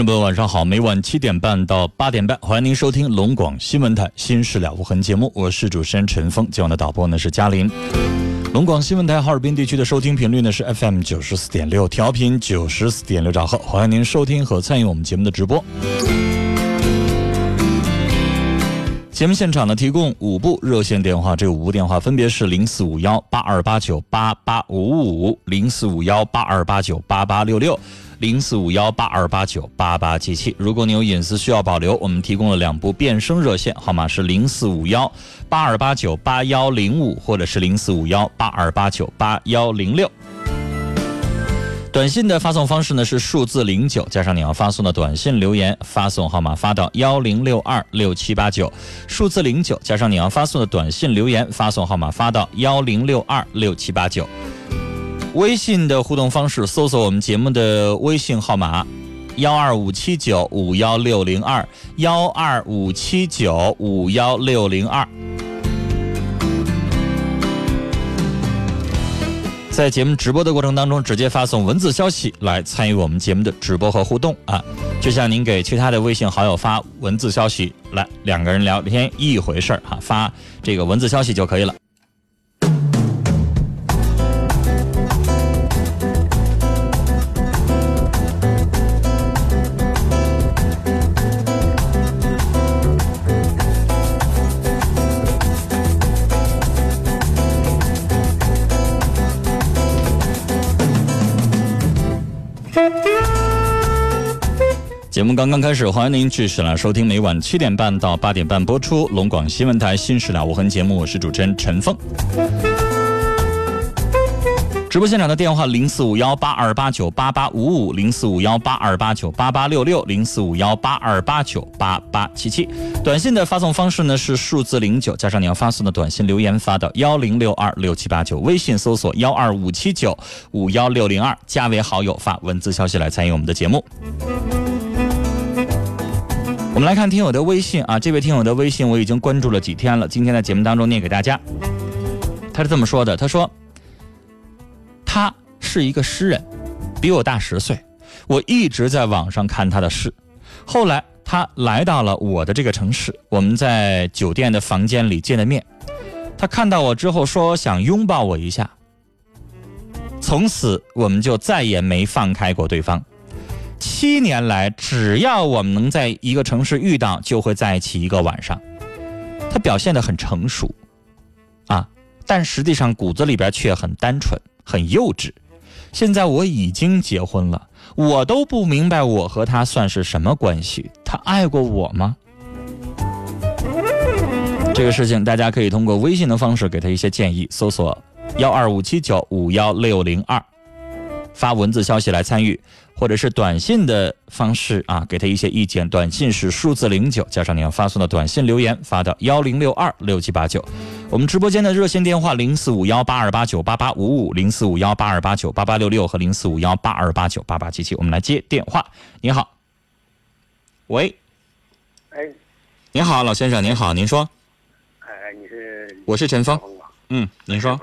众朋友，晚上好！每晚七点半到八点半，欢迎您收听龙广新闻台《新事了无痕》节目，我是主持人陈峰，今晚的导播呢是嘉林。龙广新闻台哈尔滨地区的收听频率呢是 FM 九十四点六，调频九十四点六兆赫，欢迎您收听和参与我们节目的直播。节目现场呢提供五部热线电话，这五部电话分别是零四五幺八二八九八八五五、零四五幺八二八九八八六六。零四五幺八二八九八八七七，如果你有隐私需要保留，我们提供了两部变声热线，号码是零四五幺八二八九八幺零五，或者是零四五幺八二八九八幺零六。短信的发送方式呢是数字零九加上你要发送的短信留言，发送号码发到幺零六二六七八九，数字零九加上你要发送的短信留言，发送号码发到幺零六二六七八九。微信的互动方式，搜索我们节目的微信号码：幺二五七九五幺六零二幺二五七九五幺六零二。在节目直播的过程当中，直接发送文字消息来参与我们节目的直播和互动啊！就像您给其他的微信好友发文字消息来，两个人聊天一回事儿哈，发这个文字消息就可以了。节目刚刚开始，欢迎您继续来收听每晚七点半到八点半播出龙广新闻台《新时了无痕》节目，我是主持人陈凤。直播现场的电话零四五幺八二八九八八五五零四五幺八二八九八八六六零四五幺八二八九八八七七。短信的发送方式呢是数字零九加上你要发送的短信留言发到幺零六二六七八九。微信搜索幺二五七九五幺六零二，加为好友发文字消息来参与我们的节目。我们来看听友的微信啊，这位听友的微信我已经关注了几天了，今天在节目当中念给大家。他是这么说的：“他说，他是一个诗人，比我大十岁，我一直在网上看他的诗。后来他来到了我的这个城市，我们在酒店的房间里见了面。他看到我之后说想拥抱我一下，从此我们就再也没放开过对方。”七年来，只要我们能在一个城市遇到，就会在一起一个晚上。他表现得很成熟，啊，但实际上骨子里边却很单纯、很幼稚。现在我已经结婚了，我都不明白我和他算是什么关系。他爱过我吗？这个事情大家可以通过微信的方式给他一些建议，搜索幺二五七九五幺六零二，发文字消息来参与。或者是短信的方式啊，给他一些意见。短信是数字零九加上你要发送的短信留言，发到幺零六二六七八九。我们直播间的热线电话零四五幺八二八九八八五五、零四五幺八二八九八八六六和零四五幺八二八九八八七七。我们来接电话。你好，喂，哎，您好，老先生，您好，您说。哎，你是？我是陈峰。嗯，您说。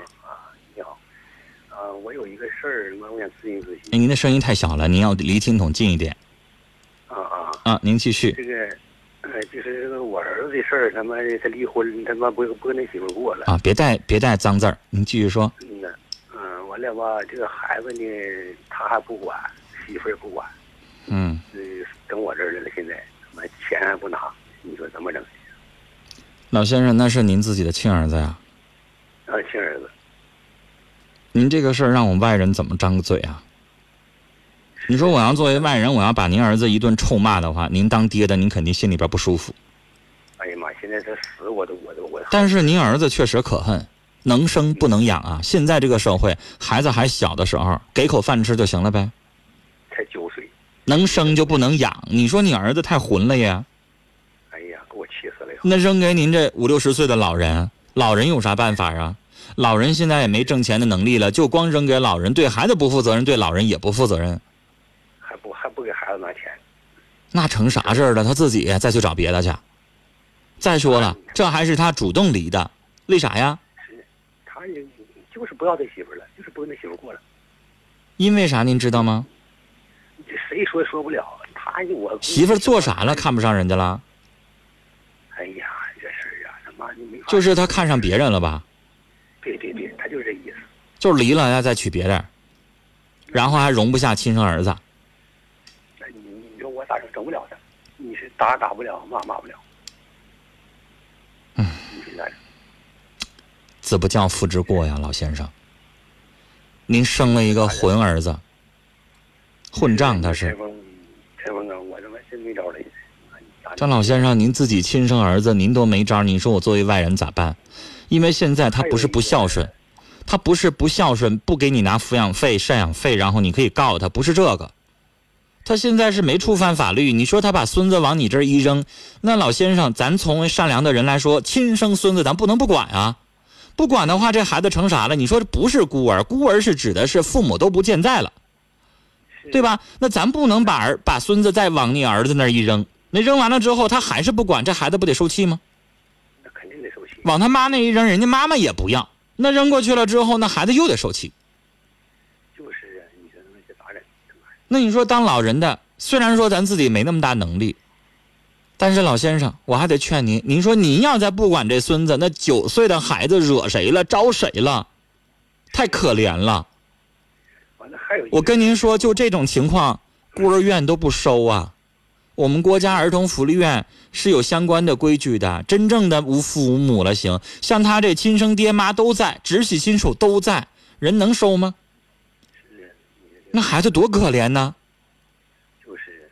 我有一个事儿，我想咨询咨询。哎，您的声音太小了，您要离听筒近一点。啊啊啊！您继续。这个，呃，就是这个我儿子的事儿，他妈的，他离婚，他妈不不跟他媳妇过了。啊，别带别带脏字儿，您继续说。嗯，嗯，完了吧，这个孩子呢，他还不管，媳妇儿也不管，嗯，呃，等我这儿来了，现在他妈钱还不拿，你说怎么整？老先生，那是您自己的亲儿子呀，啊，亲儿子，您这个事儿让我们外人怎么张个嘴啊？你说我要作为外人，我要把您儿子一顿臭骂的话，您当爹的，您肯定心里边不舒服。哎呀妈，现在这死我都我都我。但是您儿子确实可恨，能生不能养啊！现在这个社会，孩子还小的时候，给口饭吃就行了呗。才九岁，能生就不能养，你说你儿子太混了呀？哎呀，给我气死了！那扔给您这五六十岁的老人，老人有啥办法啊？老人现在也没挣钱的能力了，就光扔给老人，对孩子不负责任，对老人也不负责任，给孩子拿钱？那成啥事儿了？他自己再去找别的去。再说了，这还是他主动离的，为啥呀？他也就是不要这媳妇儿了，就是不跟那媳妇儿过了。因为啥？您知道吗？这谁说也说不了。他我媳妇儿做啥了？看不上人家了？哎呀，这事儿啊，他妈你没。就是他看上别人了吧？对对对，他就是这意思。就是离了要再娶别人，然后还容不下亲生儿子。那你你说我咋整？整不了他，你是打打不了，骂骂不了。嗯，你说咋整？子不教父之过呀，老先生。您生了一个混儿子，混账他是陈。峰，陈峰啊，我他妈真没招张老先生，您自己亲生儿子您都没招，你说我作为外人咋办？因为现在他不是不孝顺，他不是不孝顺，不给你拿抚养费、赡养费，然后你可以告他，不是这个。他现在是没触犯法律，你说他把孙子往你这儿一扔，那老先生，咱从善良的人来说，亲生孙子咱不能不管啊。不管的话，这孩子成啥了？你说这不是孤儿，孤儿是指的是父母都不健在了。对？吧？那咱不能把儿把孙子再往你儿子那儿一扔，那扔完了之后他还是不管，这孩子不得受气吗？那肯定得受气。往他妈那一扔，人家妈妈也不要，那扔过去了之后，那孩子又得受气。就是啊，你说那这咋整？他妈那你说当老人的，虽然说咱自己没那么大能力，但是老先生，我还得劝您，您说您要再不管这孙子，那九岁的孩子惹谁了，招谁了，太可怜了。我跟您说，就这种情况，孤儿院都不收啊。我们国家儿童福利院是有相关的规矩的，真正的无父无母了行，像他这亲生爹妈都在，直系亲属都在，人能收吗？那孩子多可怜呢！就是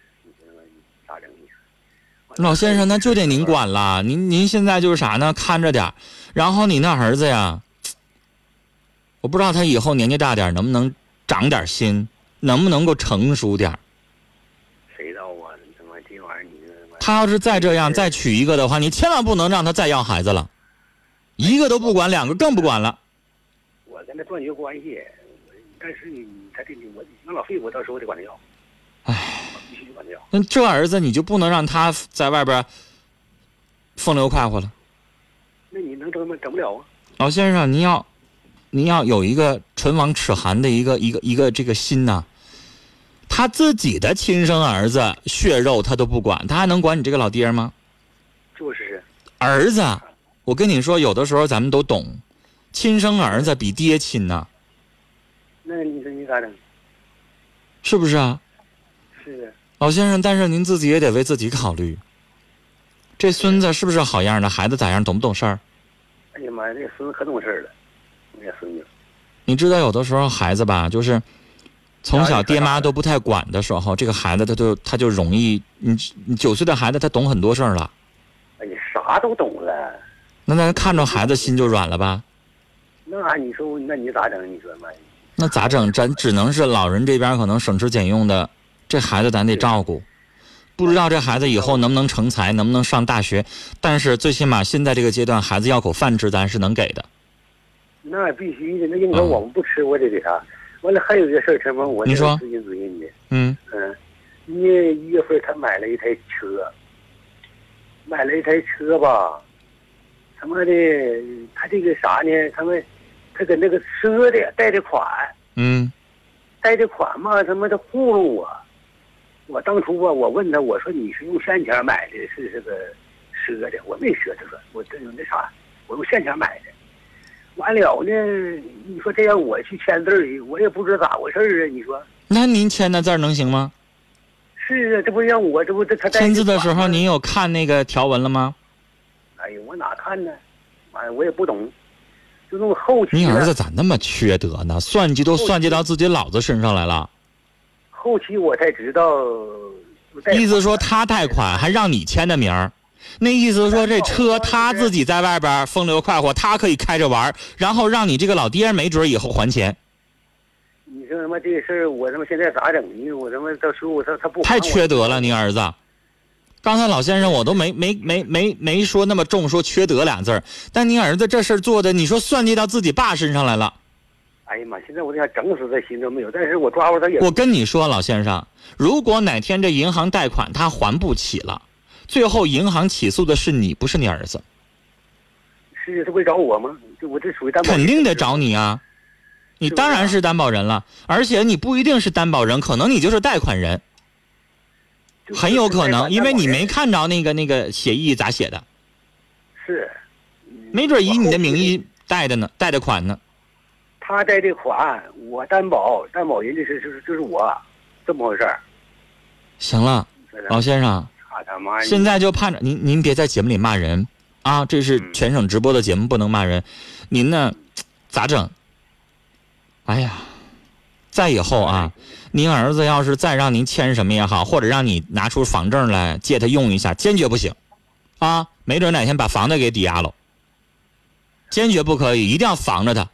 老先生，那就得您管了。您您现在就是啥呢？看着点儿然后你那儿子呀，我不知道他以后年纪大点能不能长点心，能不能够成熟点儿谁知道啊？他妈这玩意儿你他妈他要是再这样再娶一个的话，你千万不能让他再要孩子了，一个都不管，两个更不管了。我跟他断绝关系，但是你他这我养老费我到时候得管他要，唉，我必须得管他要。那这儿子你就不能让他在外边风流快活了？那你能整吗？整不了啊。老先生，您要您要有一个唇亡齿寒的一个一个一个这个心呐、他自己的亲生儿子血肉他都不管，他还能管你这个老爹吗？就是儿子，我跟你说，有的时候咱们都懂，亲生儿子比爹亲呐、那你说你咋整？是不是啊？是啊，老先生，但是您自己也得为自己考虑，这孙子是不是好样的？孩子咋样？懂不懂事儿？哎呀妈呀，这孙子可懂事儿了，那孙子。你知道，有的时候孩子吧，就是从小爹妈都不太管的时候，这个孩子他就他就容易，你你九岁的孩子他懂很多事儿了，哎呀，啥都懂了。那咱看着孩子心就软了吧？那你说，那你咋整？你说妈呀，那咋整？咱只能是老人这边可能省吃俭用的，这孩子咱得照顾。不知道这孩子以后能不能成才，能不能上大学，但是最起码现在这个阶段，孩子要口饭吃，咱是能给的。那必须的。那应该我们不吃，我得给啥？完了，还有一个事儿，陈峰，我你说咨询咨询你。嗯嗯，一月一月份他买了一台车，买了一台车吧，他妈的，他这个啥呢？他们他跟那个赊的贷的款，嗯贷的款嘛，他妈的糊弄我。我当初啊，我问他，我说你是用现钱买的，是这个赊的？我没赊，他说我这有那啥，我用现钱买的。完了呢，你说这样我去签字儿，我也不知道咋回事儿啊。你说那您签的字儿能行吗？是啊，这不让我这不这他签字的时候您有看那个条文了吗？哎呀，我哪看呢？哎，我也不懂，就那么后期。你儿子咋那么缺德呢？算计都算计到自己老子身上来了。后期我才知道，意思说他贷款还让你签的名儿，那意思说这车他自己在外边风流快活，他可以开着玩，然后让你这个老爹没准以后还钱。你说他妈这事儿，我他妈现在咋整呢？我他妈到时候他他不太缺德了，你儿子。刚才老先生我都没没没没没说那么重，说缺德俩字儿。但你儿子这事做的，你说算计到自己爸身上来了。哎呀妈！现在我想整死他心都没有，但是我抓住他也。我跟你说，老先生，如果哪天这银行贷款他还不起了，最后银行起诉的是你，不是你儿子。是他会找我吗？我这属于担保。肯定得找你啊！你当然是担保人了，而且你不一定是担保人，可能你就是贷款人，很有可能，因为你没看着那个那个协议咋写的。是。没准以你的名义贷的呢，贷的款呢。他贷的款，我担保，担保人家是就是就是我，这么回事儿。行了，老先生，现在就盼着您，您别在节目里骂人啊！这是全省直播的节目，不能骂人。您呢，咋整？哎呀，再以后啊，您儿子要是再让您签什么也好，或者让你拿出房证来借他用一下，坚决不行啊！没准哪天把房子给抵押了，坚决不可以，一定要防着他。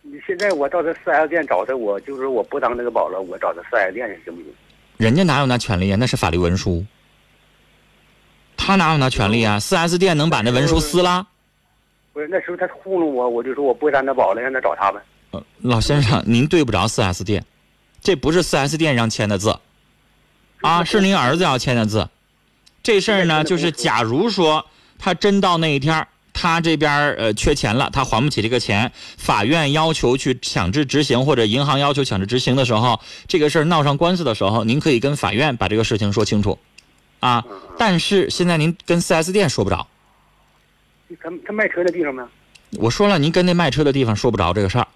你现在我到这四 S 店找他，我就是我不当那个保了，我找他四 S 店去行不行？人家哪有那权利啊？那是法律文书。他哪有那权利啊？四 S 店能把那文书撕了？不是那时候他糊弄我，我就说我不当他保了，让他找他们。呃，老先生，您对不着四 S 店，这不是四 S 店让签的字，啊，是您儿子要签的字。这事儿呢，就是假如说他真到那一天他这边呃缺钱了，他还不起这个钱，法院要求去强制执行，或者银行要求强制执行的时候，这个事儿闹上官司的时候，您可以跟法院把这个事情说清楚，啊，但是现在您跟 4S 店说不着。他他卖车的地方吗？我说了，您跟那卖车的地方说不着这个事儿，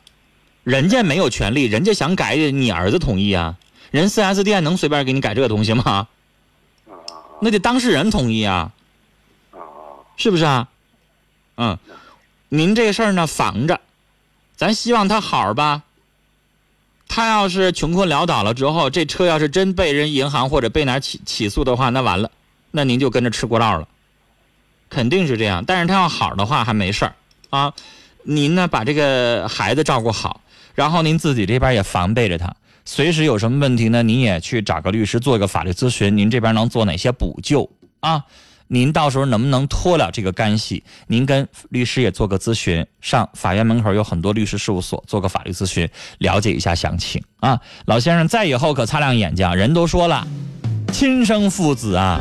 人家没有权利，人家想改，你儿子同意啊？人 4S 店能随便给你改这个东西吗？那得当事人同意啊，是不是啊？嗯，您这事儿呢防着，咱希望他好吧。他要是穷困潦倒了之后，这车要是真被人银行或者被哪起起诉的话，那完了，那您就跟着吃过道了，肯定是这样。但是他要好的话还没事儿啊。您呢把这个孩子照顾好，然后您自己这边也防备着他，随时有什么问题呢，您也去找个律师做一个法律咨询，您这边能做哪些补救啊？您到时候能不能脱了这个干系？您跟律师也做个咨询，上法院门口有很多律师事务所做个法律咨询，了解一下详情啊。老先生，再以后可擦亮眼睛，人都说了，亲生父子啊，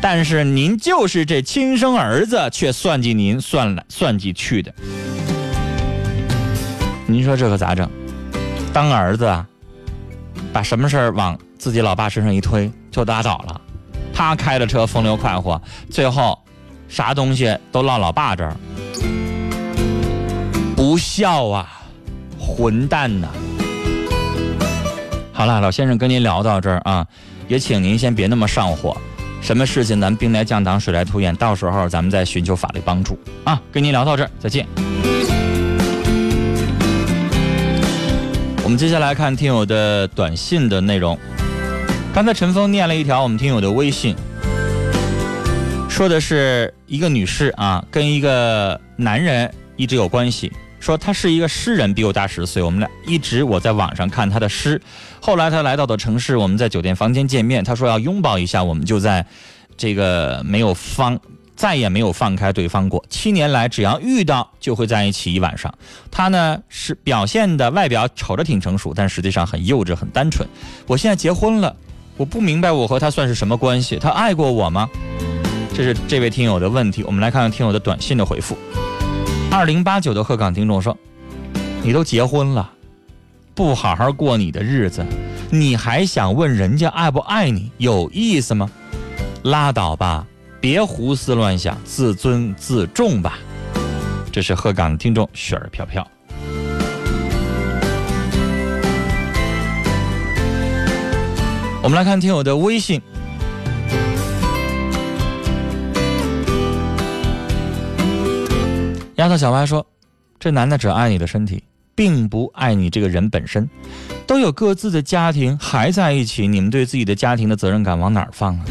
但是您就是这亲生儿子，却算计您算来算计去的，您说这可咋整？当儿子啊，把什么事儿往自己老爸身上一推，就拉倒了。他开着车风流快活，最后啥东西都落老爸这儿，不孝啊，混蛋呐！好了，老先生跟您聊到这儿啊，也请您先别那么上火，什么事情咱兵来将挡，水来土掩，到时候咱们再寻求法律帮助啊。跟您聊到这儿，再见。我们接下来看听友的短信的内容。刚才陈峰念了一条我们听友的微信，说的是一个女士啊，跟一个男人一直有关系，说他是一个诗人，比我大十岁，我们俩一直我在网上看他的诗，后来他来到的城市，我们在酒店房间见面，他说要拥抱一下，我们就在这个没有方，再也没有放开对方过，七年来只要遇到就会在一起一晚上。他呢是表现的外表瞅着挺成熟，但实际上很幼稚很单纯。我现在结婚了。我不明白我和他算是什么关系？他爱过我吗？这是这位听友的问题。我们来看看听友的短信的回复。二零八九的鹤岗听众说：“你都结婚了，不好好过你的日子，你还想问人家爱不爱你？有意思吗？拉倒吧，别胡思乱想，自尊自重吧。”这是鹤岗听众雪儿飘飘。我们来看听友的微信。丫头小歪说：“这男的只爱你的身体，并不爱你这个人本身。都有各自的家庭，还在一起，你们对自己的家庭的责任感往哪儿放啊？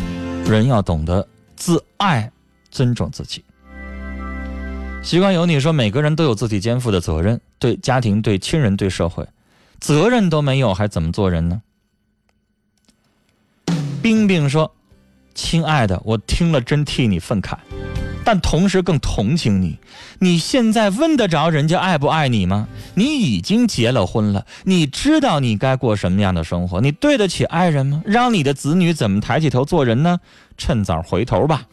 人要懂得自爱，尊重自己。”习惯有你说：“每个人都有自己肩负的责任，对家庭、对亲人、对社会，责任都没有，还怎么做人呢？”冰冰说：“亲爱的，我听了真替你愤慨，但同时更同情你。你现在问得着人家爱不爱你吗？你已经结了婚了，你知道你该过什么样的生活？你对得起爱人吗？让你的子女怎么抬起头做人呢？趁早回头吧。”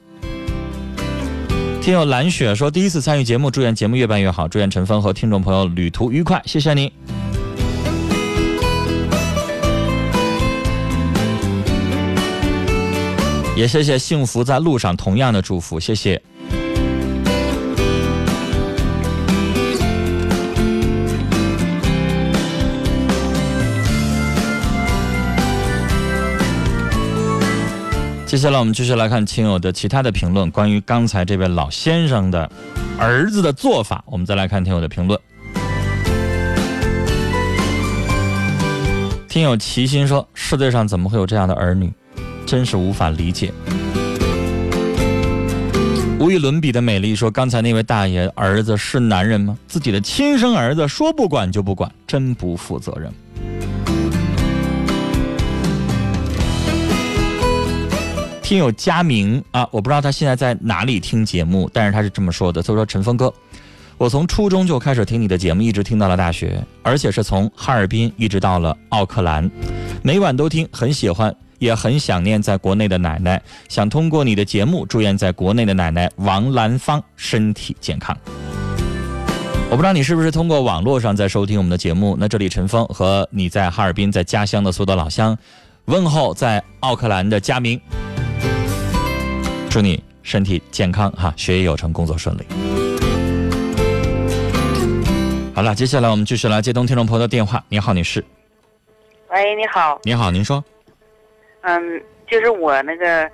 听友蓝雪说：“第一次参与节目，祝愿节目越办越好，祝愿陈峰和听众朋友旅途愉快，谢谢你。”也谢谢幸福在路上同样的祝福，谢谢。接下来我们继续来看亲友的其他的评论，关于刚才这位老先生的儿子的做法，我们再来看听友的评论。听友齐心说：“世界上怎么会有这样的儿女？”真是无法理解。无与伦比的美丽说：“刚才那位大爷儿子是男人吗？自己的亲生儿子说不管就不管，真不负责任。”听友佳明啊，我不知道他现在在哪里听节目，但是他是这么说的：“他说陈峰哥，我从初中就开始听你的节目，一直听到了大学，而且是从哈尔滨一直到了奥克兰，每晚都听，很喜欢。”也很想念在国内的奶奶，想通过你的节目祝愿在国内的奶奶王兰芳身体健康。我不知道你是不是通过网络上在收听我们的节目。那这里陈峰和你在哈尔滨在家乡的所有的老乡，问候在奥克兰的佳明，祝你身体健康哈，学业有成，工作顺利。好了，接下来我们继续来接通听众朋友的电话。你好，女士。喂，你好。你好，您说。嗯，就是我那个，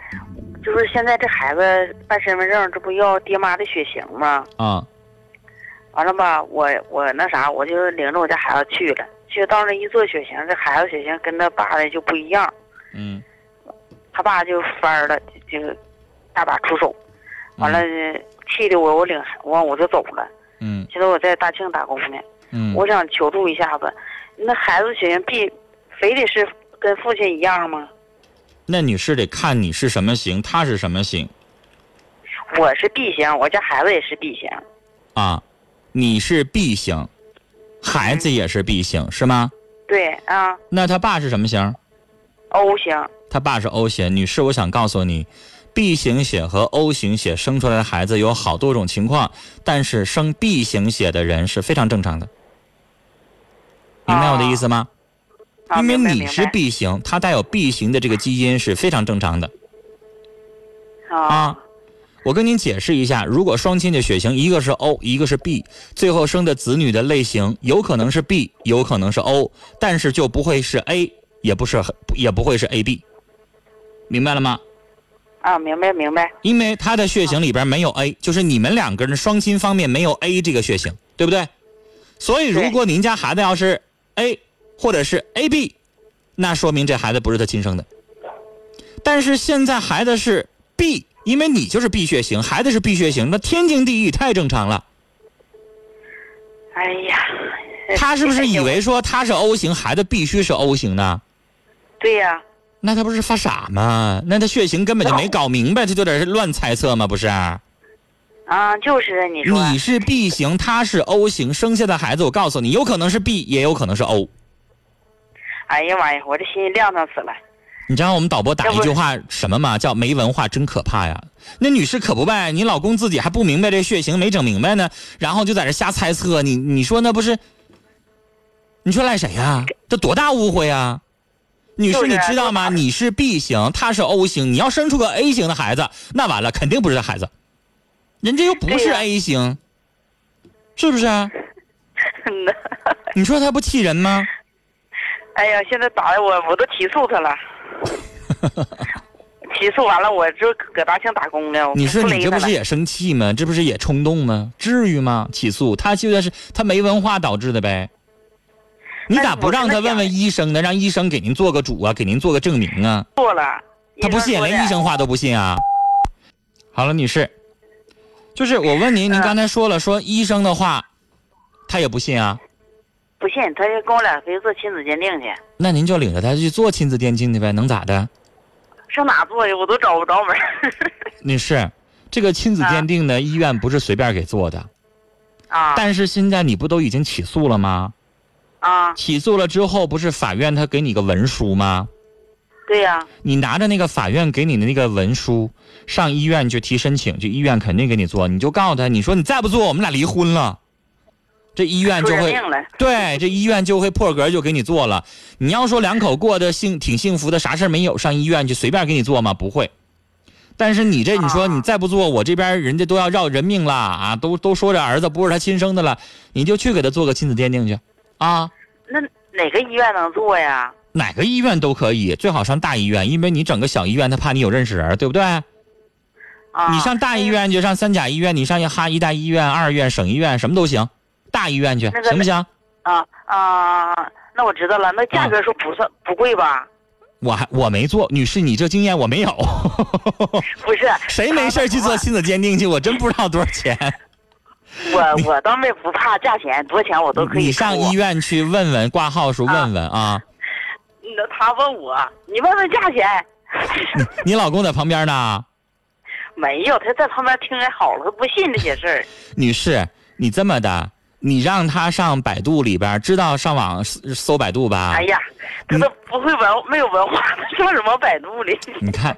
就是现在这孩子办身份证，这不要爹妈的血型吗？啊。完了吧，我我那啥，我就领着我家孩子去了，去到那一做血型，这孩子血型跟他爸的就不一样。嗯。他爸就翻了，就大打出手，完了气的我，我领完我就走了。嗯。现在我在大庆打工呢。嗯。我想求助一下子，那孩子血型必非得是跟父亲一样吗？那女士得看你是什么型，他是什么型。我是 B 型，我家孩子也是 B 型。啊，你是 B 型，孩子也是 B 型，是吗？对啊。那他爸是什么型？O 型。他爸是 O 型。女士，我想告诉你，B 型血和 O 型血生出来的孩子有好多种情况，但是生 B 型血的人是非常正常的。明白我的意思吗？因为你是 B 型，它带有 B 型的这个基因是非常正常的。啊，我跟您解释一下，如果双亲的血型一个是 O，一个是 B，最后生的子女的类型有可能是 B，有可能是 O，但是就不会是 A，也不是也不会是 AB，明白了吗？啊，明白明白。因为他的血型里边没有 A，就是你们两个人双亲方面没有 A 这个血型，对不对？所以如果您家孩子要是 A。或者是 A B，那说明这孩子不是他亲生的。但是现在孩子是 B，因为你就是 B 血型，孩子是 B 血型，那天经地义，太正常了。哎呀，他是不是以为说他是 O 型，孩子必须是 O 型呢？对呀。那他不是发傻吗？那他血型根本就没搞明白，他就在这乱猜测吗？不是？啊，就是你说。你是 B 型，他是 O 型，生下的孩子，我告诉你，有可能是 B，也有可能是 O。哎呀妈呀，我这心亮堂死了！你知道我们导播打一句话什么吗？叫没文化真可怕呀！那女士可不呗，你老公自己还不明白这血型，没整明白呢，然后就在这瞎猜测，你你说那不是？你说赖谁呀？这多大误会啊！女士，你知道吗？你是 B 型，他是 O 型，你要生出个 A 型的孩子，那完了，肯定不是他孩子，人家又不是 A 型。是不是？啊。你说他不气人吗？哎呀，现在打的我我都起诉他了。起诉完了，我就搁大庆打工呢。你说你这不是也生气吗？这不是也冲动吗？至于吗？起诉他就算是他没文化导致的呗。你咋不让他问问医生呢？让医生给您做个主啊，给您做个证明啊？做了？他不信，连医生话都不信啊。好了，女士，就是我问您，您嗯刚才说了，说医生的话，他也不信啊。不信，他就跟我俩非做亲子鉴定去，那您就领着他去做亲子鉴定去呗，能咋的？上哪做去？我都找不着门。女士，这个亲子鉴定呢，医院不是随便给做的。啊但是现在你不都已经起诉了吗？啊，起诉了之后，不是法院他给你个文书吗？对呀、你拿着那个法院给你的那个文书，上医院去提申请，就医院肯定给你做。你就告诉他，你说你再不做，我们俩离婚了。这医院就会。对，这医院就会破格就给你做了。你要说两口过得幸挺幸福的，啥事没有，上医院去随便给你做吗？不会。但是你这你说啊你再不做，我这边人家都要要人命了啊，都都说这儿子不是他亲生的了，你就去给他做个亲子鉴定去，啊，那哪个医院能做呀？哪个医院都可以，最好上大医院，因为你整个小医院他怕你有认识人，对不对？啊，你上大医院就上三甲医院，你上哈医大医院、二院、省医院什么都行，大医院去那个行不行？啊啊，那我知道了。那价格说不算不贵吧？我还我没做，女士，你这经验我没有。不是，谁没事儿去做亲子鉴定去？我真不知道多少钱。我我倒没不怕价钱，多少钱我都可以。你上医。院去问问挂号时候问问啊。那他问我，你问问价钱。你老公在旁边呢，没有，他在旁边听还好了，他不信这些事儿。女士，你这么的，你让他上百度里边，知道上网搜搜百度吧？哎呀，他都不会文，没有文化，他上什么百度里？你看，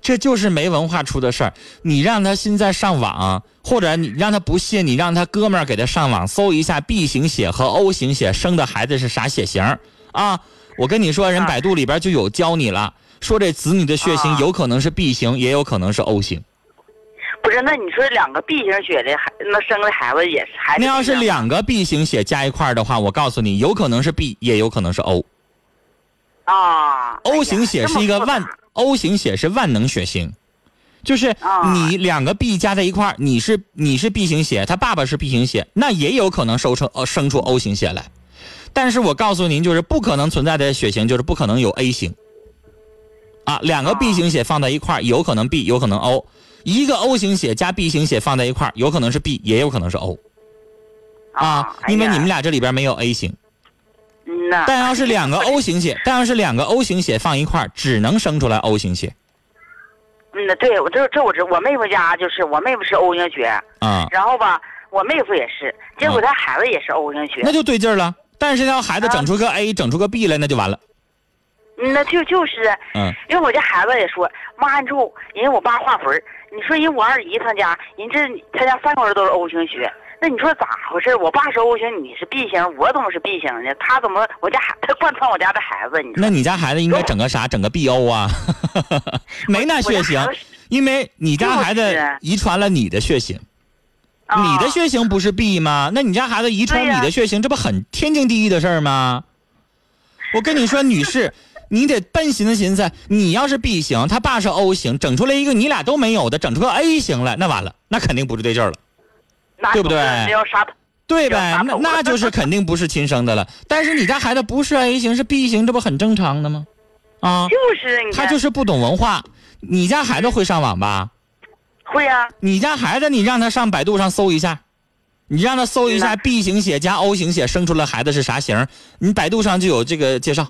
这就是没文化出的事儿。你让他现在上网，或者你让他不信，你让他哥们儿给他上网搜一下 B 型血和 O 型血生的孩子是啥血型儿啊？我跟你说，人啊百度里边就有教你了，说这子女的血型啊有可能是 B 型，也有可能是 O 型。不是，那你说两个 B 型血的孩，那生的孩子也是孩子那要是两个 B 型血加一块儿的话，我告诉你，有可能是 B，也有可能是 O。啊 O 型血是一个万、O 型血是万能血型，就是啊你两个 B 加在一块儿，你是你是 B 型血，他爸爸是 B 型血，那也有可能收成呃生出 O 型血来。但是我告诉您，就是不可能存在的血型，就是不可能有 A 型。啊，两个 B 型血放在一块儿，有可能 B，有可能 O。一个 O 型血加 B 型血放在一块儿，有可能是 B，也有可能是 O 啊，因为你们俩这里边没有 A 型。嗯呐，但要是两个 O 型血，但要是两个 O 型血放一块儿，只能生出来 O 型血。嗯呐，对我这这我知，我妹夫家就是我妹夫是 O 型血，啊，然后吧，我妹夫也是，结果他孩子也是 O 型血，那就对劲儿了。但是要孩子整出个 A，整出个 B 来，那就完了。嗯那就就是，嗯，因为我家孩子也说，妈，你说人我爸画魂儿你说人我二姨她家，人这她家三口人都是 O 型血，那你说咋回事？我爸是 O 型，你是 B 型，我怎么是 B 型呢？他怎么我家孩他贯穿我家的孩子？你那你家孩子应该整个啥？整个 BO 啊？没那血型因为你家孩子遗传了你的血型，啊你的血型不是 B 吗？那你家孩子遗传你的血型，这不很天经地义的事儿吗？我跟你说，女士，你得笨寻思寻思，你要是 B 型，他爸是 O 型，整出来一个你俩都没有的，整出个 A 型来，那完了，那肯定不是对劲儿了。那对不对。对呗那那就是肯定不是亲生的了。但是你家孩子不是 A 型，是 B 型，这不很正常的吗？啊，就是你他就是不懂文化。你家孩子会上网吧？会啊，你家孩子，你让他上百度上搜一下，你让他搜一下 B 型血加 O 型血生出来孩子是啥型，你百度上就有这个介绍。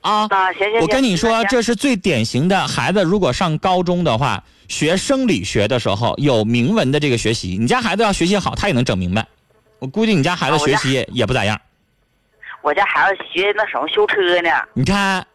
啊，啊，行行，我跟你说，这是最典型的孩子，如果上高中的话，学生理学的时候有明文的这个学习，你家孩子要学习好，他也能整明白。我估计你家孩子学习也也不咋样。我家孩子学那什么修车呢，你看，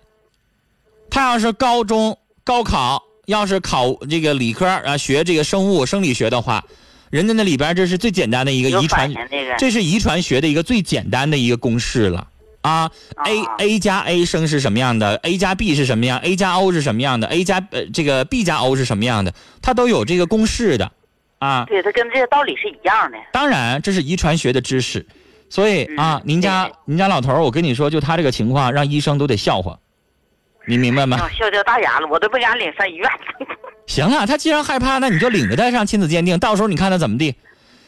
他要是高中高考，要是考这个理科啊，学这个生物生理学的话，人家那里边这是最简单的一个遗传这是遗传学的一个最简单的一个公式了啊。A 啊 A 加 A 生是什么样的？A 加 B 是什么样？A 加 O 是什么样的？A 加呃这个 B 加 O 是什么样的？它都有这个公式的啊。对，它跟这些道理是一样的。当然，这是遗传学的知识，所以啊，嗯您家您家老头儿，我跟你说，就他这个情况，让医生都得笑话，你明白吗？啊，笑掉大牙了，我都不敢领上医院。行啊，他既然害怕，那你就领着他上亲子鉴定，到时候你看他怎么地。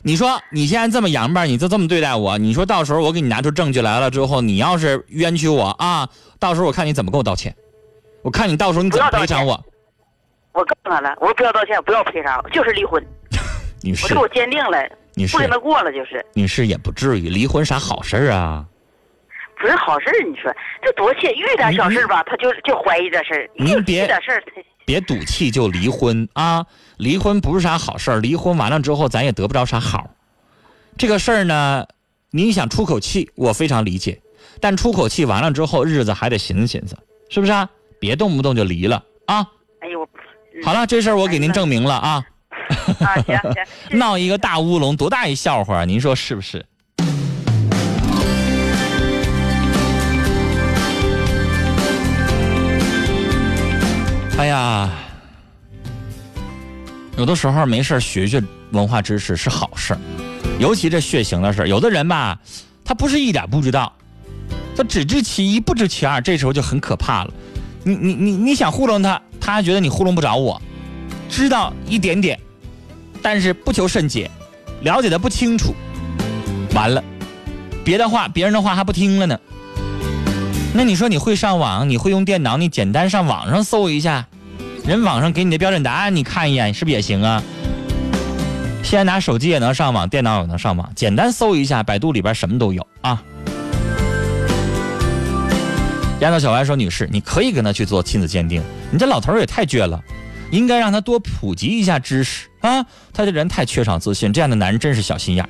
你说你现在这么洋巴，你就这么对待我，你说到时候我给你拿出证据来了之后，你要是冤屈我啊，到时候我看你怎么给我道歉，我看你到时候你怎么赔偿我。我告诉他了，我说不要道歉，不要赔偿，就是离婚。女士我说，我坚定了，女士不跟，他过了，就是女士也不至于，离婚啥好事啊？不是好事。你说这多气，遇点小事吧，他就就怀疑这事儿。遇点事儿，他别赌气就离婚啊！离婚不是啥好事儿，离婚完了之后咱也得不着啥好。这个事儿呢，您想出口气，我非常理解，但出口气完了之后，日子还得寻思寻思，是不是啊？别动不动就离了啊！哎呦，嗯好了，这事儿我给您证明了啊！啊，行行，闹一个大乌龙，多大一笑话，啊您说是不是？哎呀，有的时候没事学学文化知识是好事，尤其这血型的事。有的人吧，他不是一点不知道，他只知其一不知其二，这时候就很可怕了。你你你你想糊弄他，他还觉得你糊弄不着我，知道一点点，但是不求甚解，了解的不清楚，完了，别的话别人的话还不听了呢。那你说你会上网，你会用电脑，你简单上网上搜一下，人网上给你的标准答案，你看一眼，是不是也行啊？现在拿手机也能上网，电脑也能上网，简单搜一下，百度里边什么都有啊。丫头小白说：“女士，你可以跟他去做亲子鉴定，你这老头也太倔了，应该让他多普及一下知识啊。他这人太缺少自信，这样的男人真是小心眼。”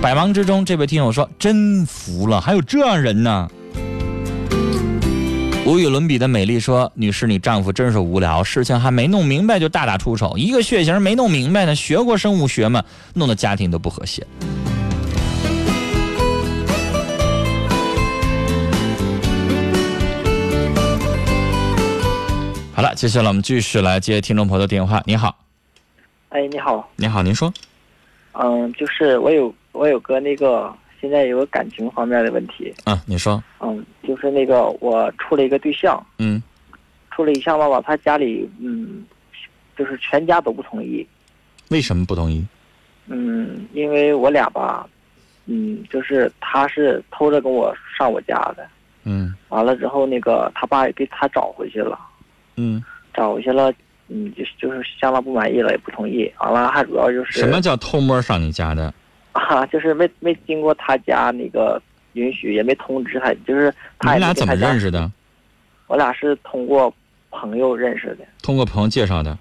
百忙之中，这位听友说：“真服了，还有这样人呢。”无与伦比的美丽说：“女士，你丈夫真是无聊，事情还没弄明白就大打出手，一个血型没弄明白呢，学过生物学吗？弄得家庭都不和谐。”好了，接下来我们继续来接听众朋友的电话。你好，哎，你好，你好，您说。嗯，就是我有我有个那个现在有个感情方面的问题，啊，你说。嗯，就是那个我处了一个对象，嗯。处了一项吧吧，他家里嗯，就是全家都不同意，为什么不同意？嗯，因为我俩吧，嗯，就是他是偷着跟我上我家的，嗯。完了之后那个他爸也给他找回去了，嗯，找回去了，嗯，就是就是相当不满意了，也不同意，完了还主要就是什么叫偷摸上你家的？啊，就是没没经过他家那个允许，也没通知他，就是他你俩怎么认识的？我俩是通过朋友认识的，通过朋友介绍的。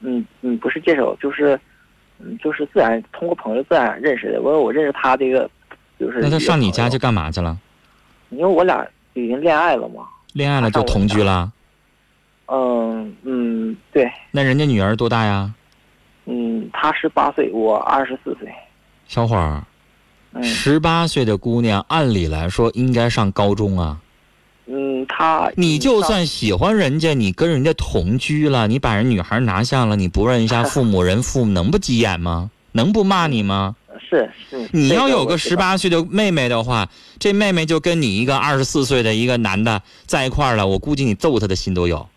嗯嗯，不是介绍，就是嗯就是自然通过朋友自然认识的。我我认识他这个，就是那他上你家去，干嘛去了？因为我俩已经恋爱了嘛。恋爱了就同居了？嗯嗯，对，那人家女儿多大呀？嗯，他十八岁，我二十四岁。小伙儿，嗯十八岁的姑娘，按理来说应该上高中啊。嗯，他你就算喜欢人家，你跟人家同居了，你把人女孩拿下了，你不问一下父母，人父母能不急眼吗？能不骂你吗？是是，你要有个十八岁的妹妹的话，这妹妹就跟你一个二十四岁的一个男的在一块儿了，我估计你揍她的心都有。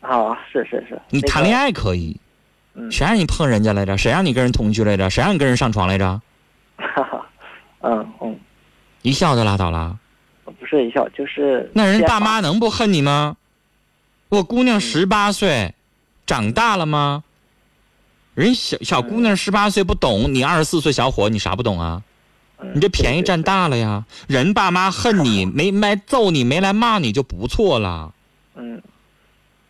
啊，是是是，你谈恋爱，爱可以，嗯谁让你碰人家来着？谁让你跟人同居来着？谁让你跟人上床来着？哈 哈，嗯嗯，一笑就拉倒了。不是一笑，就是那人爸妈能不恨你吗？我姑娘嗯十八岁，长大了吗？人小小姑娘十八岁不懂，你二十四岁小伙，你啥不懂啊？嗯你这便宜占大了呀！人爸妈恨你，没没揍你，没来骂你就不错了，嗯，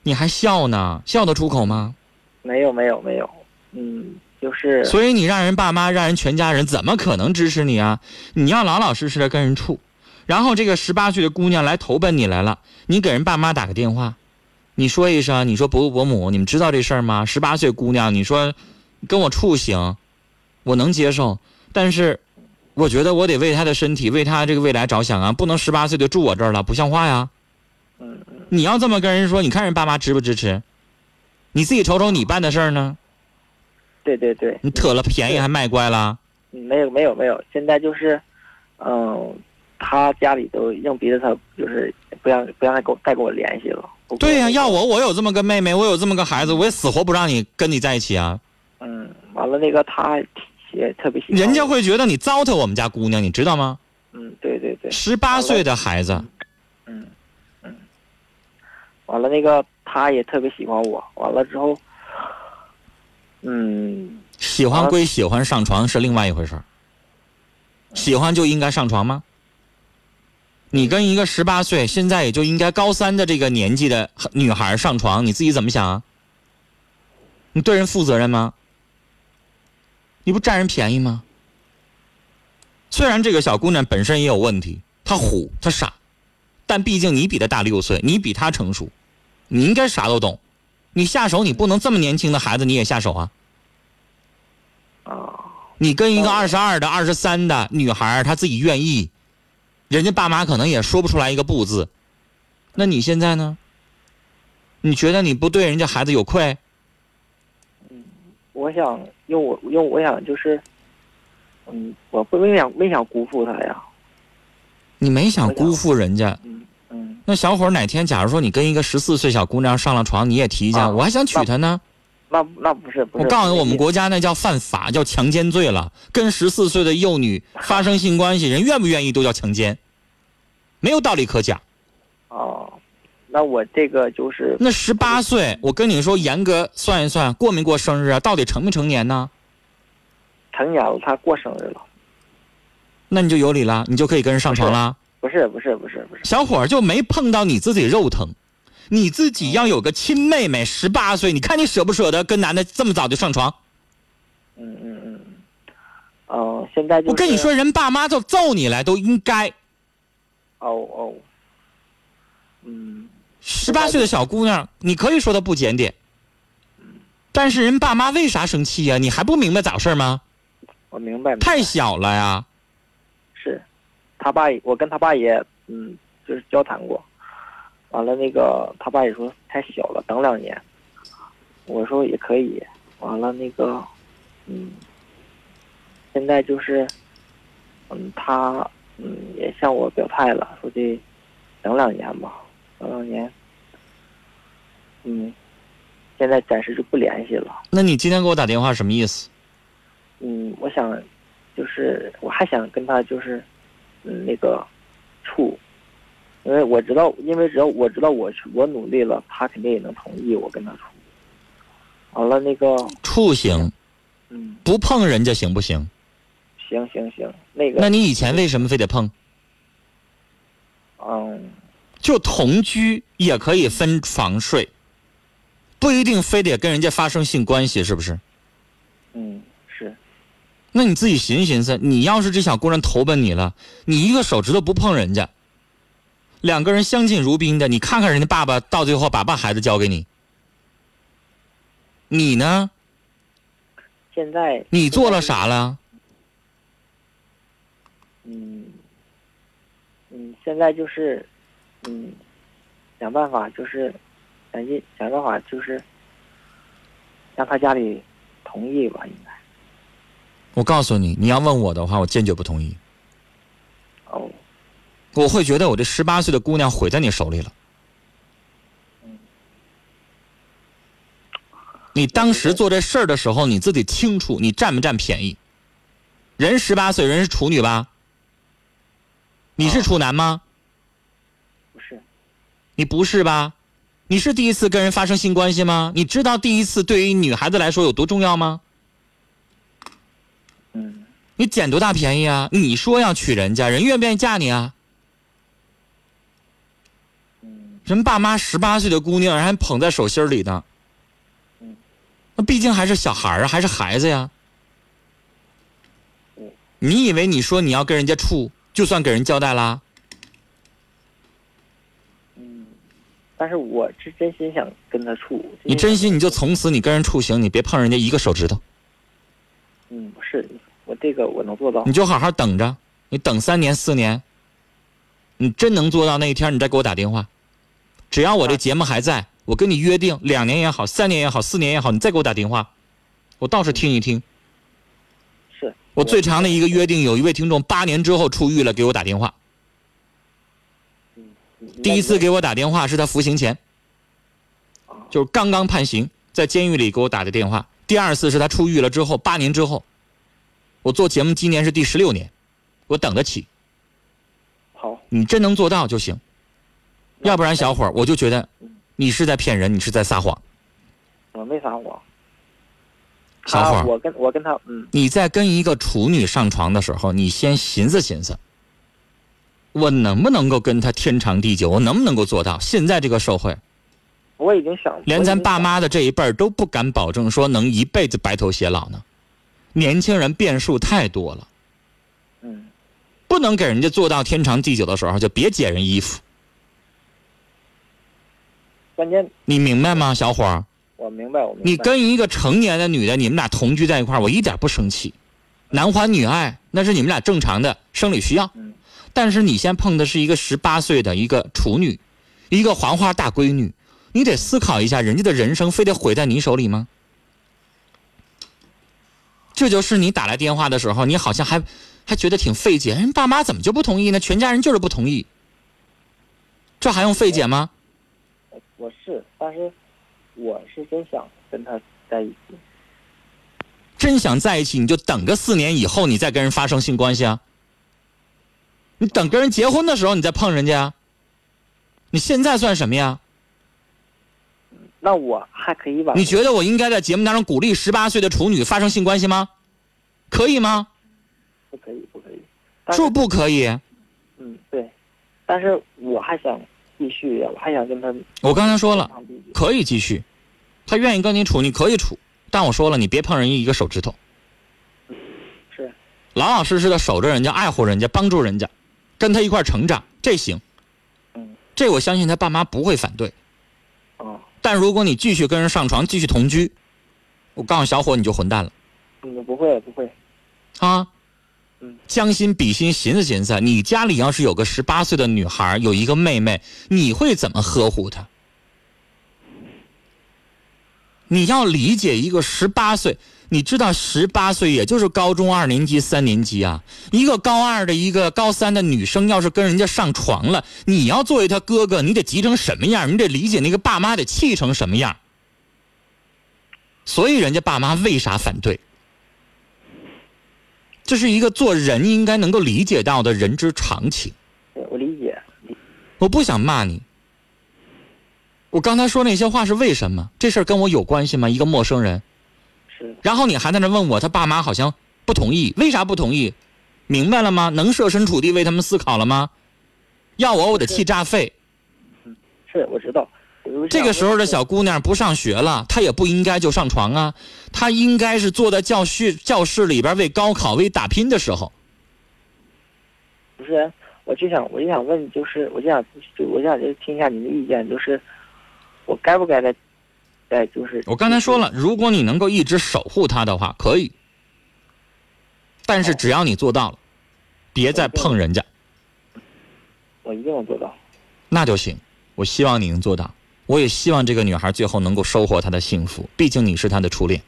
你还笑呢？笑得出口吗？没有没有没有，嗯，就是所以你让人爸妈，让人全家人怎么可能支持你啊？你要老老实实的跟人处，然后这个十八岁的姑娘来投奔你来了，你给人爸妈打个电话，你说一声，你说伯父伯母，你们知道这事儿吗？十八岁姑娘，你说跟我处行，我能接受，但是我觉得我得为她的身体，为她这个未来着想啊，不能十八岁就住我这儿了，不像话呀。嗯嗯你要这么跟人说，你看人爸妈支不支持？你自己瞅瞅你办的事儿呢？对对对，你特了便宜还卖乖了？嗯没有没有没有，现在就是，嗯，他家里都硬逼着他，就是不让不让他跟我再跟我联系了。对呀、那个要我我有这么个妹妹，我有这么个孩子，我也死活不让你跟你在一起啊！嗯，完了那个他也特别喜欢人家会觉得你糟蹋我们家姑娘，你知道吗？嗯，对对对，十八岁的孩子，嗯嗯，完了那个他也特别喜欢我，完了之后，嗯，喜欢归喜欢，上床是另外一回事儿。喜欢就应该上床吗？你跟一个十八岁，现在也就应该高三的这个年纪的女孩上床，你自己怎么想啊？你对人负责任吗？你不占人便宜吗？虽然这个小姑娘本身也有问题，她虎，她傻，但毕竟你比她大六岁，你比她成熟，你应该啥都懂。你下手，你不能这么年轻的孩子你也下手啊！啊，你跟一个二十二的、二十三的女孩，她自己愿意，人家爸妈可能也说不出来一个不字。那你现在呢？你觉得你不对人家孩子有愧？嗯我想因为我因为我想就是，嗯，我不没想没想辜负他呀，你没想辜负人家。那小伙儿哪天假如说你跟一个十四岁小姑娘上了床，你也提一下，啊我还想娶她呢。那那不是不是，我告诉你，我们国家那叫犯法，叫强奸罪了。跟十四岁的幼女发生性关系，人愿不愿意都叫强奸，没有道理可讲。哦，那我这个就是那十八岁，我跟你说，严格算一算，过没过生日啊？到底成没成年呢？成年了，他过生日了，那你就有理了，你就可以跟人上床啦。不是不是不是不是，小伙就没碰到你自己肉疼，你自己要有个亲妹妹，十八岁，你看你舍不舍得跟男的这么早就上床？嗯嗯嗯，哦，现在就是我跟你说，人爸妈就揍你来都应该。哦哦，嗯十八岁的小姑娘，你可以说她不检点，但是人爸妈为啥生气呀、你还不明白咋回事吗？我，明白太小了呀！他爸，我跟他爸也，嗯，就是交谈过，完了那个他爸也说太小了，等两年。我说也可以，完了那个，嗯，现在就是，嗯，他嗯也向我表态了，说的等两年吧，等两年，嗯，现在暂时就不联系了。那你今天给我打电话什么意思？嗯，我想，就是我还想跟他就是，嗯，那个处，因为我知道，因为只要我知道我我努力了，他肯定也能同意我跟他处。完了，那个，处行嗯，不碰人家行不行？行行行，那个，那你以前为什么非得碰？嗯，就同居也可以分房睡，不一定非得跟人家发生性关系，是不是？嗯，是，那你自己寻思寻思，你要是这小姑娘投奔你了，你一个手指头不碰人家，两个人相敬如宾的，你看看人家爸爸到最后把把孩子交给你，你呢？现在，你做了啥了？嗯，嗯，现在就是，嗯，想办法就是，想尽想办法就是，让他家里同意吧，应该。我告诉你，你要问我的话，我坚决不同意。哦，我会觉得我这十八岁的姑娘毁在你手里了。你当时做这事儿的时候，你自己清楚，你占没占便宜？人十八岁，人是处女吧？你是处男吗？不是，你不是吧？你是第一次跟人发生性关系吗？你知道第一次对于女孩子来说有多重要吗？嗯，你捡多大便宜啊？你说要娶人家，人愿不愿意嫁你啊？嗯，人爸妈十八岁的姑娘，人还捧在手心里呢。嗯，那毕竟还是小孩儿啊，还是孩子呀。嗯你以为你说你要跟人家处，就算给人交代啦？嗯，但是我是真心想跟他处。你真心你就从此你跟人处行，你别碰人家一个手指头，嗯，是，我这个我能做到你。就好好等着，你等三年四年，你真能做到那一天，你再给我打电话。只要我这节目还在，我跟你约定，两年也好，三年也好，四年也好，你再给我打电话，我倒是听一听。是我最长的一个约定，有一位听众八年之后出狱了，给我打电话。第一次给我打电话是他服刑前，就是刚刚判刑，在监狱里给我打的电话。第二次是他出狱了之后，八年之后，我做节目今年是第十六年，我等得起。好，你真能做到就行，要不然小伙儿我就觉得你是在骗人，你是在撒谎。我没撒谎。小伙儿我跟我跟他，嗯，你在跟一个处女上床的时候，你先寻思寻思，我能不能够跟他天长地久？我能不能够做到？现在这个社会，我已经想，连咱爸妈的这一辈儿都不敢保证说能一辈子白头偕老呢。年轻人变数太多了，嗯，不能给人家做到天长地久的时候，就别解人衣服。关键你明白吗，小伙儿？我明白，我明白。你跟一个成年的女的，你们俩同居在一块儿，我一点不生气。男欢女爱那是你们俩正常的生理需要嗯，但是你先碰的是一个十八岁的一个处女，一个黄花大闺女，你得思考一下，人家的人生非得毁在你手里吗？这就是你打来电话的时候，你好像还还觉得挺费解，人爸妈怎么就不同意呢？全家人就是不同意，这还用费解吗？我是，但是我是真想跟他在一起。真想在一起，你就等个四年以后，你再跟人发生性关系啊。你等跟人结婚的时候，你再碰人家啊。你现在算什么呀？那我还可以挽回。你觉得我应该在节目当中鼓励十八岁的处女发生性关系吗？可以吗？不可以？不可以。但是说不可以。嗯，对。但是我还想继续，我还想跟他我刚才说了，可以继续。他愿意跟你处，你可以处，但我说了，你别碰人家一个手指头，是，老老实实的守着人家，爱护人家，帮助人家，跟他一块成长，这行。嗯，这我相信他爸妈不会反对。哦，但如果你继续跟人上床，继续同居，我告诉小伙你就混蛋了嗯，不会不会，啊！嗯，将心比心，寻思寻思，你家里要是有个十八岁的女孩，有一个妹妹，你会怎么呵护她？你要理解一个十八岁，你知道十八岁也就是高中二年级、三年级啊。一个高二的、一个高三的女生，要是跟人家上床了，你要作为她哥哥，你得急成什么样？你得理解那个爸妈得气成什么样。所以人家爸妈为啥反对？这是一个做人应该能够理解到的人之常情。我理解。我不想骂你。我刚才说那些话是为什么？这事儿跟我有关系吗？一个陌生人，是然后你还在那问我，他爸妈好像不同意，为啥不同意？明白了吗？能设身处地为他们思考了吗？要我我得气炸肺。是，我知道。这个时候的小姑娘不上学了，她也不应该就上床啊，她应该是坐在教室教室里边为高考为打拼的时候。不是，我就想，我就想问，就是我就想，就我就想就听一下您的意见，就是我该不该在，在就是我刚才说了，如果你能够一直守护她的话，可以。但是只要你做到了，别再碰人家，我一定能做到。那就行。我希望你能做到，我也希望这个女孩最后能够收获她的幸福。毕竟你是她的初恋，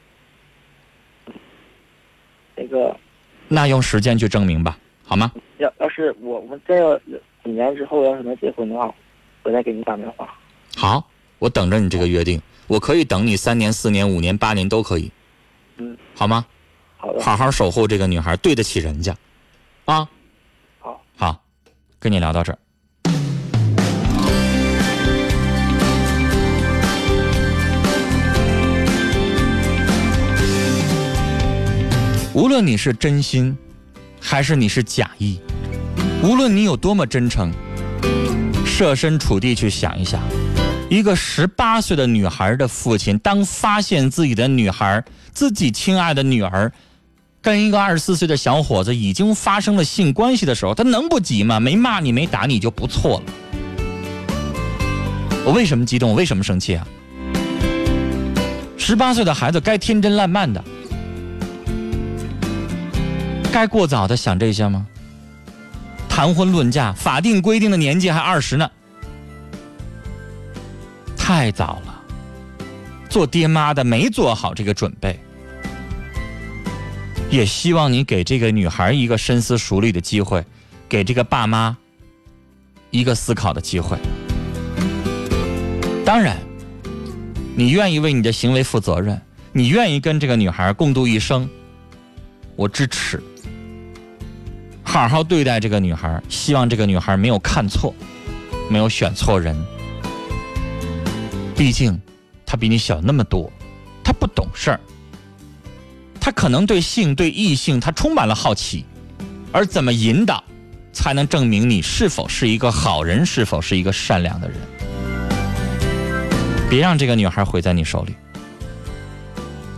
那个那用时间去证明吧，好吗？要要是我我们再要几年之后要是能结婚的话，我再给你打电话。好，我等着你这个约定，我可以等你三年、四年、五年、八年都可以，嗯，好吗？好的，好好守护这个女孩，对得起人家，啊，好，好，跟你聊到这儿。无论你是真心，还是你是假意，无论你有多么真诚，设身处地去想一想，一个十八岁的女孩的父亲，当发现自己的女孩，自己亲爱的女儿，跟一个二十四岁的小伙子已经发生了性关系的时候，他能不急吗？没骂你，没打你就不错了。我为什么激动？我为什么生气啊？十八岁的孩子该天真烂漫的，该过早的想这些吗？谈婚论嫁，法定规定的年纪还二十呢，太早了。做爹妈的没做好这个准备，也希望你给这个女孩一个深思熟虑的机会，给这个爸妈一个思考的机会。当然，你愿意为你的行为负责任，你愿意跟这个女孩共度一生，我支持。好好对待这个女孩，希望这个女孩没有看错，没有选错人。毕竟，她比你小那么多，她不懂事儿，她可能对性、对异性，她充满了好奇。而怎么引导，才能证明你是否是一个好人，是否是一个善良的人？别让这个女孩毁在你手里。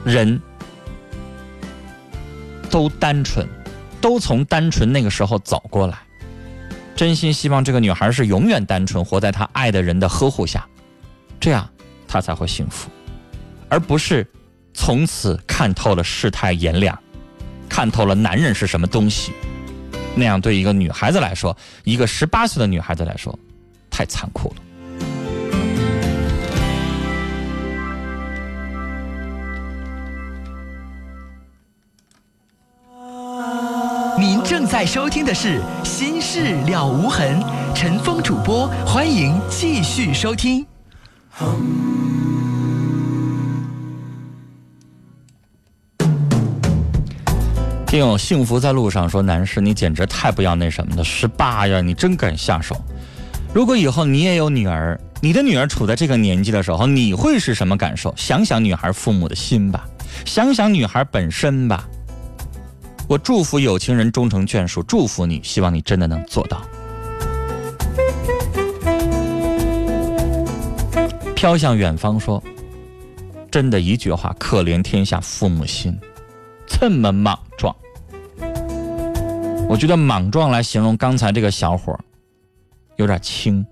人都单纯。都从单纯那个时候走过来，真心希望这个女孩是永远单纯，活在她爱的人的呵护下，这样她才会幸福，而不是从此看透了世态炎凉，看透了男人是什么东西，那样对一个女孩子来说，一个十八岁的女孩子来说，太残酷了。您正在收听的是《心事了无痕》，陈峰主播，欢迎继续收听。听友幸福在路上说：“男士，你简直太不要那什么了，十八呀，你真敢下手！如果以后你也有女儿，你的女儿处在这个年纪的时候，你会是什么感受？想想女孩父母的心吧，想想女孩本身吧。”我祝福有情人终成眷属，祝福你，希望你真的能做到。飘向远方说：“真的一句话，可怜天下父母心，这么莽撞。”我觉得“莽撞”来形容刚才这个小伙儿有点轻。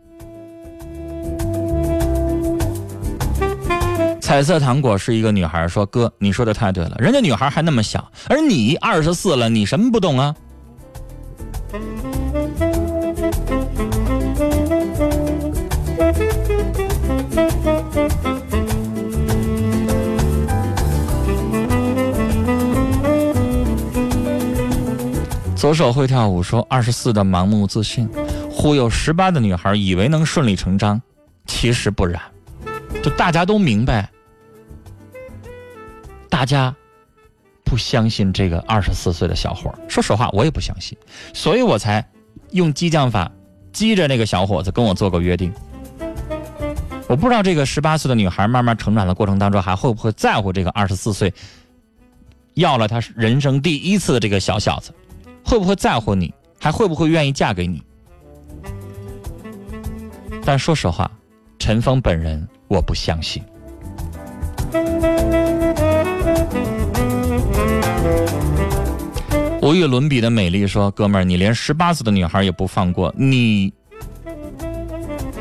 彩色糖果是一个女孩说：“哥，你说的太对了，人家女孩还那么小，而你二十四了，你什么不懂啊？”左手会跳舞说：“二十四的盲目自信，忽悠十八的女孩，以为能顺理成章，其实不然，就大家都明白。”大家不相信这个二十四岁的小伙说实话，我也不相信，所以我才用激将法激着那个小伙子跟我做个约定。我不知道这个十八岁的女孩慢慢成长的过程当中，还会不会在乎这个二十四岁要了她人生第一次的这个小小子，会不会在乎你，还会不会愿意嫁给你？但说实话，陈峰本人我不相信。无与伦比的美丽说：“哥们儿，你连十八岁的女孩也不放过，你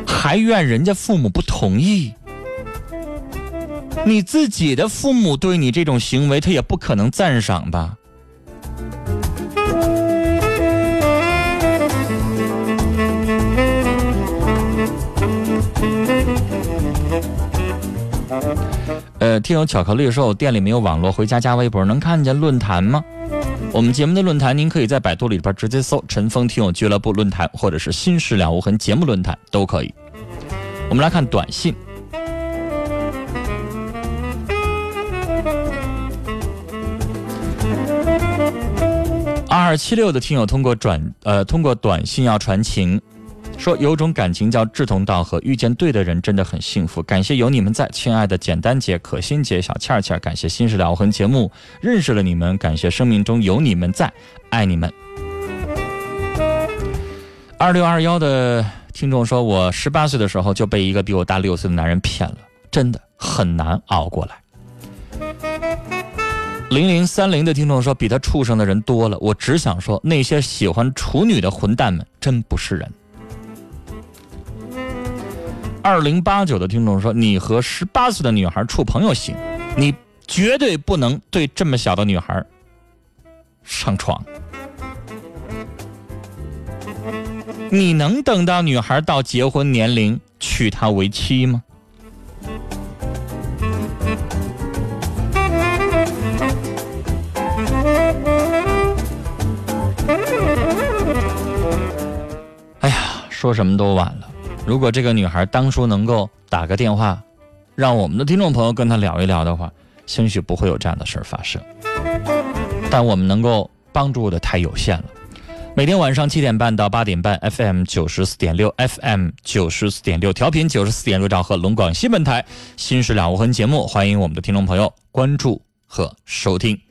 还怨人家父母不同意？你自己的父母对你这种行为，他也不可能赞赏吧？”呃，听友巧克力说：“我店里没有网络，回家加微博能看见论坛吗？”我们节目的论坛，您可以在百度里边直接搜“陈峰听友俱乐部论坛”或者是“新事了无痕节目论坛”都可以。我们来看短信。二二七六的听友通过转呃通过短信要传情。说有种感情叫志同道合，遇见对的人真的很幸福。感谢有你们在，亲爱的简单姐、可心姐、小倩倩，感谢新时了痕节目认识了你们，感谢生命中有你们在，爱你们。二六二幺的听众说，我十八岁的时候就被一个比我大六岁的男人骗了，真的很难熬过来。零零三零的听众说，比他畜生的人多了，我只想说，那些喜欢处女的混蛋们真不是人。二零八九的听众说你和十八岁的女孩处朋友行你绝对不能对这么小的女孩上床。你能等到女孩到结婚年龄娶她为妻吗？哎呀说什么都晚了。如果这个女孩当初能够打个电话，让我们的听众朋友跟她聊一聊的话，兴许不会有这样的事儿发生。但我们能够帮助的太有限了。每天晚上七点半到八点半，FM 九十四点六，FM 九十四点六，调频九十四点六兆赫，龙广新闻台《新事了无痕》节目，欢迎我们的听众朋友关注和收听。